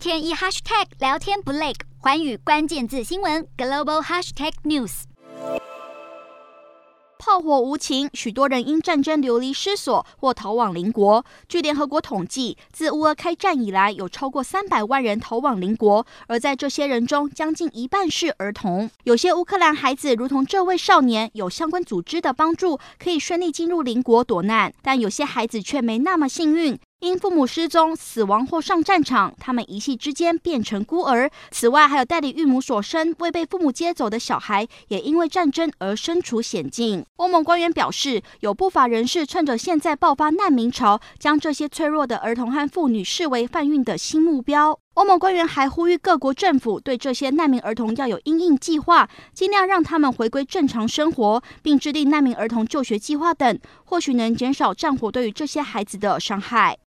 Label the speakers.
Speaker 1: 天一 hashtag 聊天不累，寰宇关键字新闻 global hashtag news。
Speaker 2: 炮火无情，许多人因战争流离失所或逃往邻国。据联合国统计，自乌俄开战以来，有超过三百万人逃往邻国，而在这些人中，将近一半是儿童。有些乌克兰孩子，如同这位少年，有相关组织的帮助，可以顺利进入邻国躲难，但有些孩子却没那么幸运。因父母失踪、死亡或上战场，他们一夕之间变成孤儿。此外，还有代理育母所生、未被父母接走的小孩，也因为战争而身处险境。欧盟官员表示，有不法人士趁着现在爆发难民潮，将这些脆弱的儿童和妇女视为贩运的新目标。欧盟官员还呼吁各国政府对这些难民儿童要有因应计划，尽量让他们回归正常生活，并制定难民儿童就学计划等，或许能减少战火对于这些孩子的伤害。